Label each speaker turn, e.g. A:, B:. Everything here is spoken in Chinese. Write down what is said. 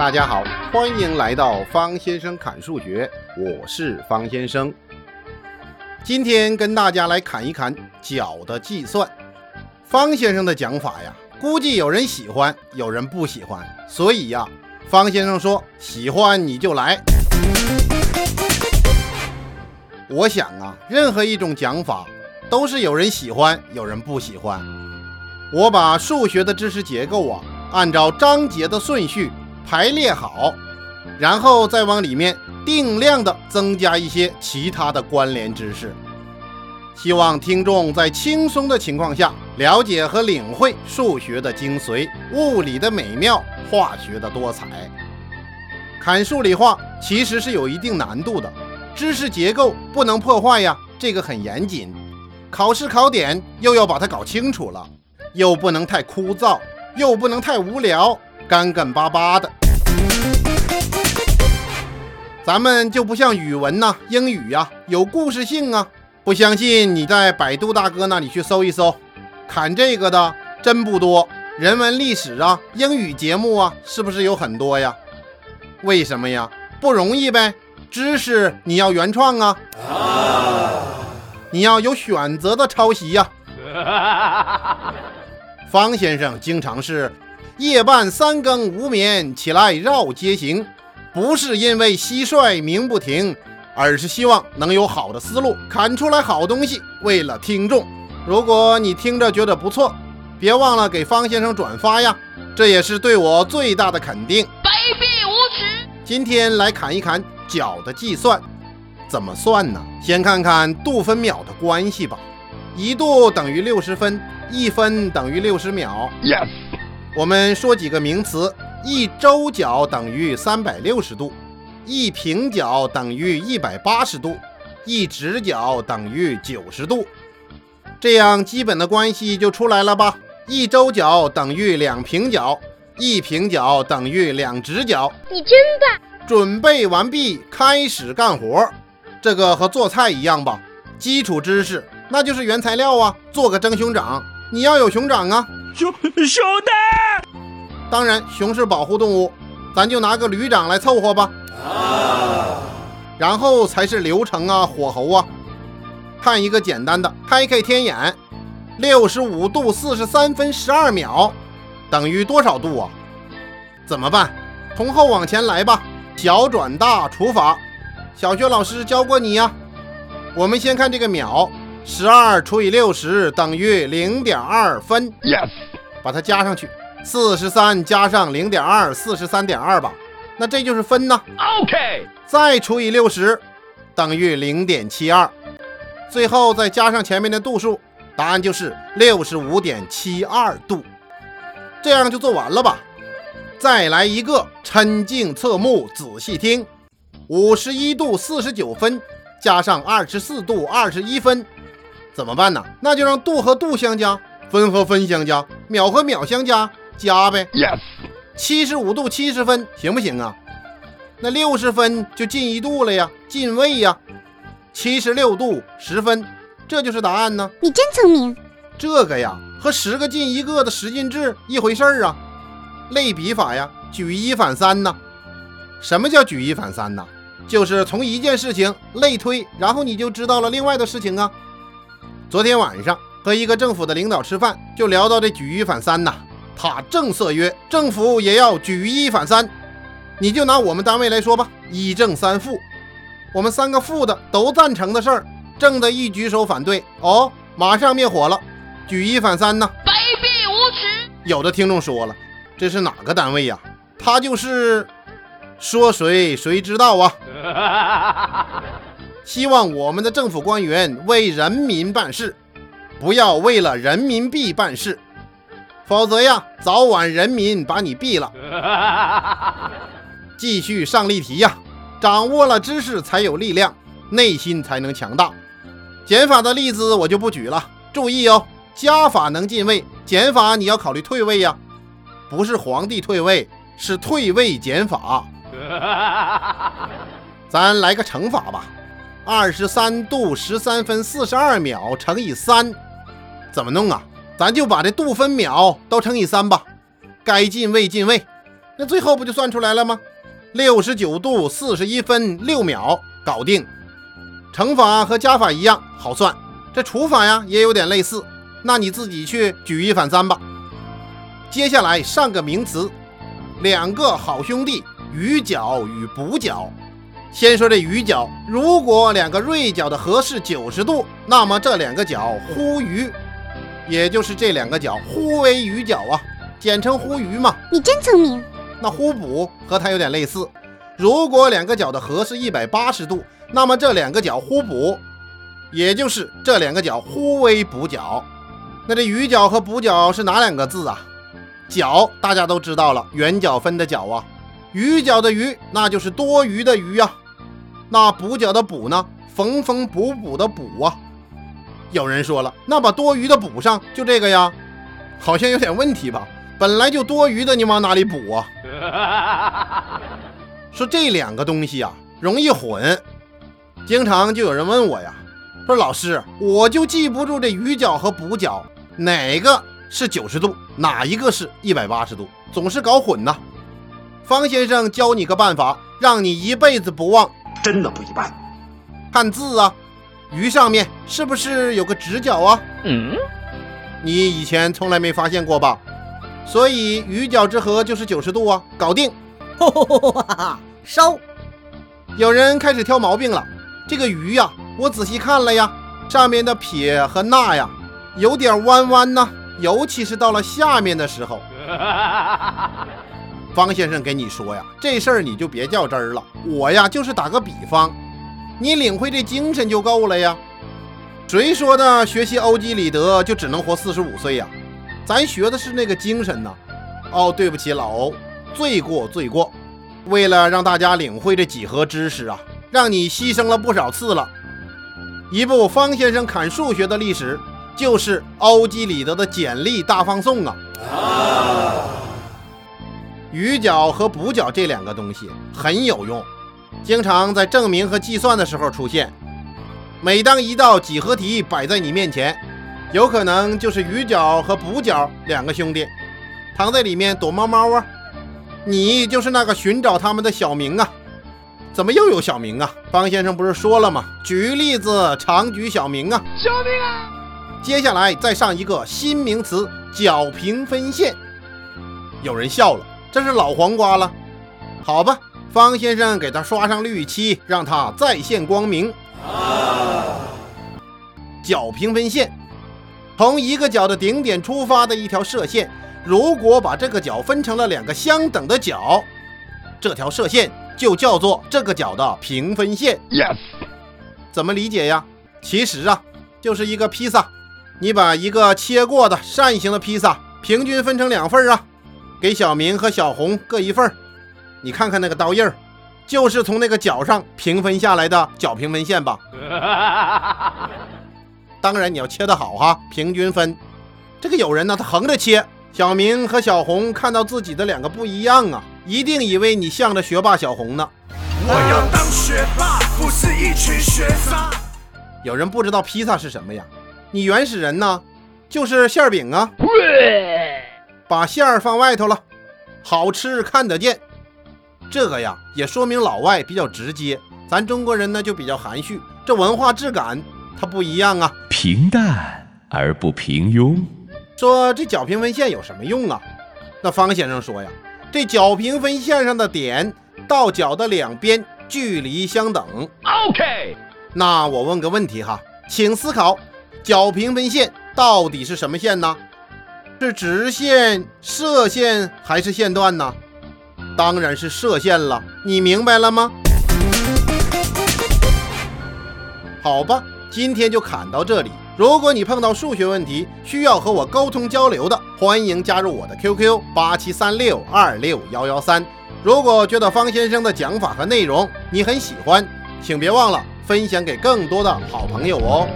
A: 大家好，欢迎来到方先生侃数学，我是方先生。今天跟大家来侃一侃角的计算。方先生的讲法呀，估计有人喜欢，有人不喜欢，所以呀，方先生说喜欢你就来。我想啊，任何一种讲法都是有人喜欢，有人不喜欢。我把数学的知识结构啊，按照章节的顺序排列好，然后再往里面定量的增加一些其他的关联知识。希望听众在轻松的情况下了解和领会数学的精髓、物理的美妙、化学的多彩。看数理化其实是有一定难度的，知识结构不能破坏呀，这个很严谨。考试考点又要把它搞清楚了。又不能太枯燥，又不能太无聊，干干巴巴的。咱们就不像语文呐、英语呀，有故事性啊。不相信你在百度大哥那里去搜一搜，看这个的真不多。人文历史啊、英语节目啊，是不是有很多呀？为什么呀？不容易呗。知识你要原创啊，你要有选择的抄袭呀。方先生经常是夜半三更无眠起来绕街行，不是因为蟋蟀鸣不停，而是希望能有好的思路，砍出来好东西。为了听众，如果你听着觉得不错，别忘了给方先生转发呀，这也是对我最大的肯定。
B: 卑鄙无耻！
A: 今天来砍一砍角的计算，怎么算呢？先看看度分秒的关系吧。一度等于六十分，一分等于六十秒。
C: Yes。
A: 我们说几个名词：一周角等于三百六十度，一平角等于一百八十度，一直角等于九十度。这样基本的关系就出来了吧？一周角等于两平角，一平角等于两直角。
B: 你真棒！
A: 准备完毕，开始干活。这个和做菜一样吧？基础知识。那就是原材料啊！做个蒸熊掌，你要有熊掌啊，
C: 熊熊的。
A: 当然，熊是保护动物，咱就拿个驴掌来凑合吧。啊。然后才是流程啊，火候啊。看一个简单的，开开天眼，六十五度四十三分十二秒，等于多少度啊？怎么办？从后往前来吧，小转大除法，小学老师教过你呀。我们先看这个秒。十二除以六十等于零点二分。
C: Yes，
A: 把它加上去。四十三加上零点二，四十三点二吧。那这就是分呢。
C: OK，
A: 再除以六十等于零点七二。最后再加上前面的度数，答案就是六十五点七二度。这样就做完了吧？再来一个，抻颈侧目，仔细听。五十一度四十九分加上二十四度二十一分。怎么办呢？那就让度和度相加，分和分相加，秒和秒相加，加呗。
C: Yes，
A: 七十五度七十分，行不行啊？那六十分就进一度了呀，进位呀。七十六度十分，这就是答案呢。
B: 你真聪明。
A: 这个呀，和十个进一个的十进制一回事儿啊。类比法呀，举一反三呢。什么叫举一反三呢？就是从一件事情类推，然后你就知道了另外的事情啊。昨天晚上和一个政府的领导吃饭，就聊到这举一反三呐。他正色曰：“政府也要举一反三。”你就拿我们单位来说吧，一正三负，我们三个负的都赞成的事儿，正的一举手反对，哦，马上灭火了。举一反三呢？
B: 卑鄙无耻！
A: 有的听众说了，这是哪个单位呀？他就是说谁谁知道啊。希望我们的政府官员为人民办事，不要为了人民币办事，否则呀，早晚人民把你毙了。继续上例题呀，掌握了知识才有力量，内心才能强大。减法的例子我就不举了，注意哦，加法能进位，减法你要考虑退位呀，不是皇帝退位，是退位减法。咱来个乘法吧。二十三度十三分四十二秒乘以三，怎么弄啊？咱就把这度分秒都乘以三吧。该进位进位，那最后不就算出来了吗？六十九度四十一分六秒，搞定。乘法和加法一样好算，这除法呀也有点类似。那你自己去举一反三吧。接下来上个名词，两个好兄弟余角与补角。先说这余角，如果两个锐角的和是九十度，那么这两个角互余，也就是这两个角互为余角啊，简称互余嘛。
D: 你真聪明。
A: 那互补和它有点类似，如果两个角的和是一百八十度，那么这两个角互补，也就是这两个角互为补角。那这余角和补角是哪两个字啊？角大家都知道了，圆角分的角啊。余角的余，那就是多余的余啊。那补角的补呢？缝缝补补的补啊。有人说了，那把多余的补上，就这个呀？好像有点问题吧？本来就多余的，你往哪里补啊？说这两个东西啊，容易混。经常就有人问我呀，说老师，我就记不住这余角和补角哪个是九十度，哪一个是一百八十度，总是搞混呐。方先生教你个办法，让你一辈子不忘。
E: 真的不一般。
A: 看字啊，鱼上面是不是有个直角啊？嗯，你以前从来没发现过吧？所以鱼角之和就是九十度啊，搞定。
D: 烧。
A: 有人开始挑毛病了。这个鱼呀，我仔细看了呀，上面的撇和捺呀，有点弯弯呢，尤其是到了下面的时候。方先生跟你说呀，这事儿你就别较真儿了。我呀，就是打个比方，你领会这精神就够了呀。谁说的学习欧几里得就只能活四十五岁呀？咱学的是那个精神呐。哦，对不起，老欧，罪过罪过。为了让大家领会这几何知识啊，让你牺牲了不少次了。一部方先生砍数学的历史，就是欧几里得的简历大放送啊。余角和补角这两个东西很有用，经常在证明和计算的时候出现。每当一道几何题摆在你面前，有可能就是余角和补角两个兄弟藏在里面躲猫猫啊，你就是那个寻找他们的小明啊。怎么又有小明啊？方先生不是说了吗？举例子常举小明啊。
C: 小明啊！
A: 接下来再上一个新名词角平分线。有人笑了。这是老黄瓜了，好吧，方先生给他刷上绿漆，让他再现光明。角平分线，从一个角的顶点出发的一条射线，如果把这个角分成了两个相等的角，这条射线就叫做这个角的平分线。
C: Yes，
A: 怎么理解呀？其实啊，就是一个披萨，你把一个切过的扇形的披萨平均分成两份啊。给小明和小红各一份你看看那个刀印儿，就是从那个角上平分下来的角平分线吧？当然你要切得好哈，平均分。这个有人呢，他横着切，小明和小红看到自己的两个不一样啊，一定以为你向着学霸小红呢。我要当学霸，不是一群学渣。有人不知道披萨是什么呀？你原始人呢，就是馅饼啊。把馅儿放外头了，好吃看得见。这个呀，也说明老外比较直接，咱中国人呢就比较含蓄。这文化质感它不一样啊，
C: 平淡而不平庸。
A: 说这角平分线有什么用啊？那方先生说呀，这角平分线上的点到角的两边距离相等。
C: OK，
A: 那我问个问题哈，请思考，角平分线到底是什么线呢？是直线、射线还是线段呢？当然是射线了，你明白了吗？好吧，今天就砍到这里。如果你碰到数学问题需要和我沟通交流的，欢迎加入我的 QQ 八七三六二六幺幺三。如果觉得方先生的讲法和内容你很喜欢，请别忘了分享给更多的好朋友哦。